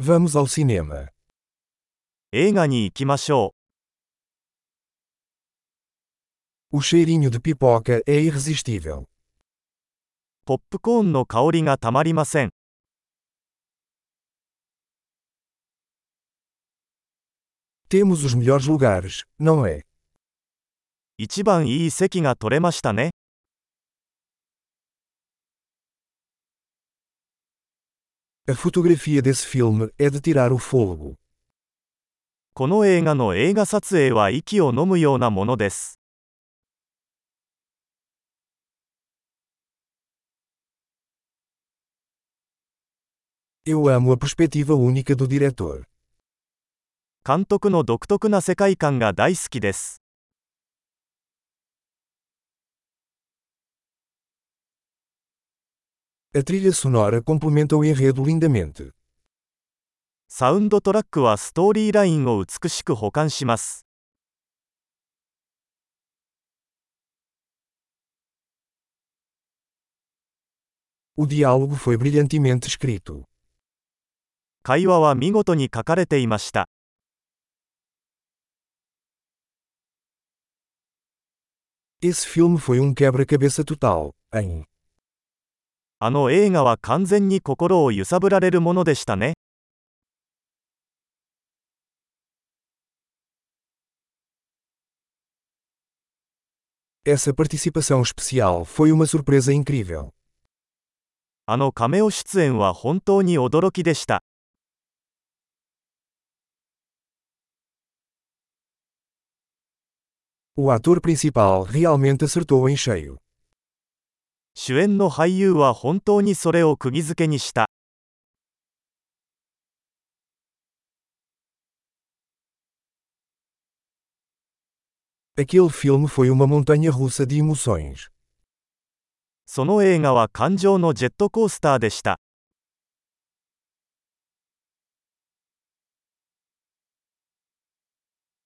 Vamos ao cinema. 映画に行きましょ O cheirinho de pipoca é irresistível. う。ポップコーンの香りがたまりません。 Temos os melhores lugares, não é? 一番いい席が取れましたね。 A fotografia desse filme é de tirar o fôlego. この映画の映画撮影は息を飲むようなものです。 Eu amo a perspectiva única do diretor. 監督の独特な世界観が大好きです。 A trilha sonora complementa o enredo lindamente. サウンドトラックはストーリーラインを美しく保管します。 O diálogo foi brilhantemente escrito. 会話は見事に書かれていました。 Esse filme foi um quebra-cabeça total, hein? あの映画は完全に心を揺さぶられるものでしたね。Essa participação especial foi uma surpresa incrível. あのカメオ出演は本当に驚きでした。O ator principal realmente acertou em cheio. 主演の俳優は本当にそれを釘付けにした。その映画は感情のジェットコースターでした。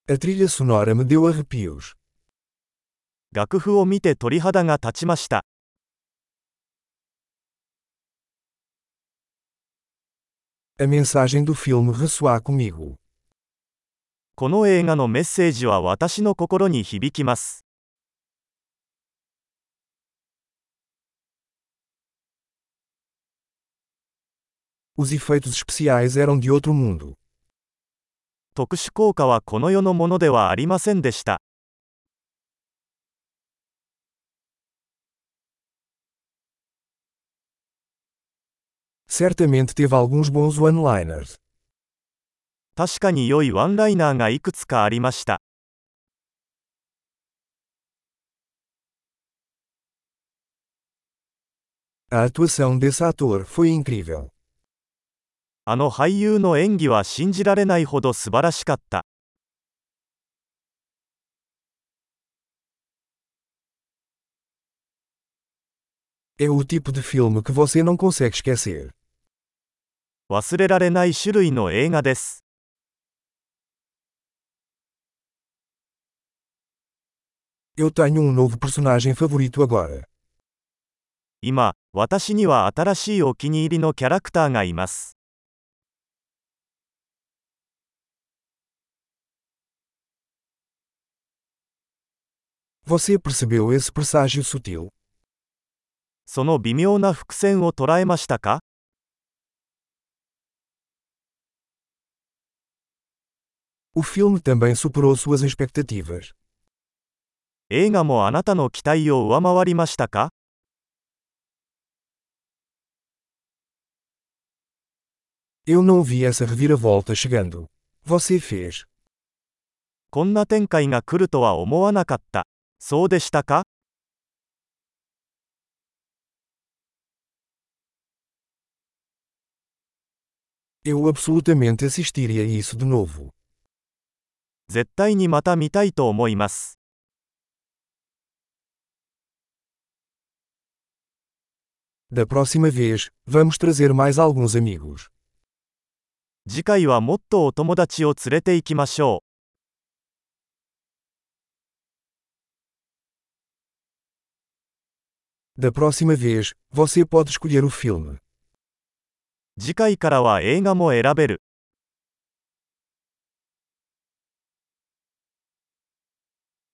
A trilha sonora me deu arrepios. 楽譜を見て鳥肌が立ちました。A mensagem do filme ressoa comigo. この映画のメッセージは私の心に響きます。 Os efeitos especiais eram de outro mundo. 特殊効果はこの世のものではありませんでした。 Certamente teve alguns bons one-liners. 確かに良いワンライナーがいくつかありました。 A atuação desse ator foi incrível. あの俳優の演技は信じられないほど素晴らしかった。 É o tipo de filme que você não consegue esquecer. 忘れられない種類の映画です。Eu tenho um novo personagem favorito agora. 今、私には新しいお気に入りのキャラクターがいます。Você percebeu esse presságio sutil? その微妙な伏線を捉えましたか O filme também superou suas expectativas. 映画もあなたの期待を上回りましたか Eu não vi essa reviravolta chegando. Você fez. こんな展開が来るとは思わなかった。そうでしたか Eu absolutamente assistiria a isso de novo. 絶対にまた見たいと思います。Da próxima vez, vamos trazer mais alguns amigos. 次回はもっとお友達を連れて行きましょう。Da próxima vez, você pode escolher o filme. 次回からは映画も選べる。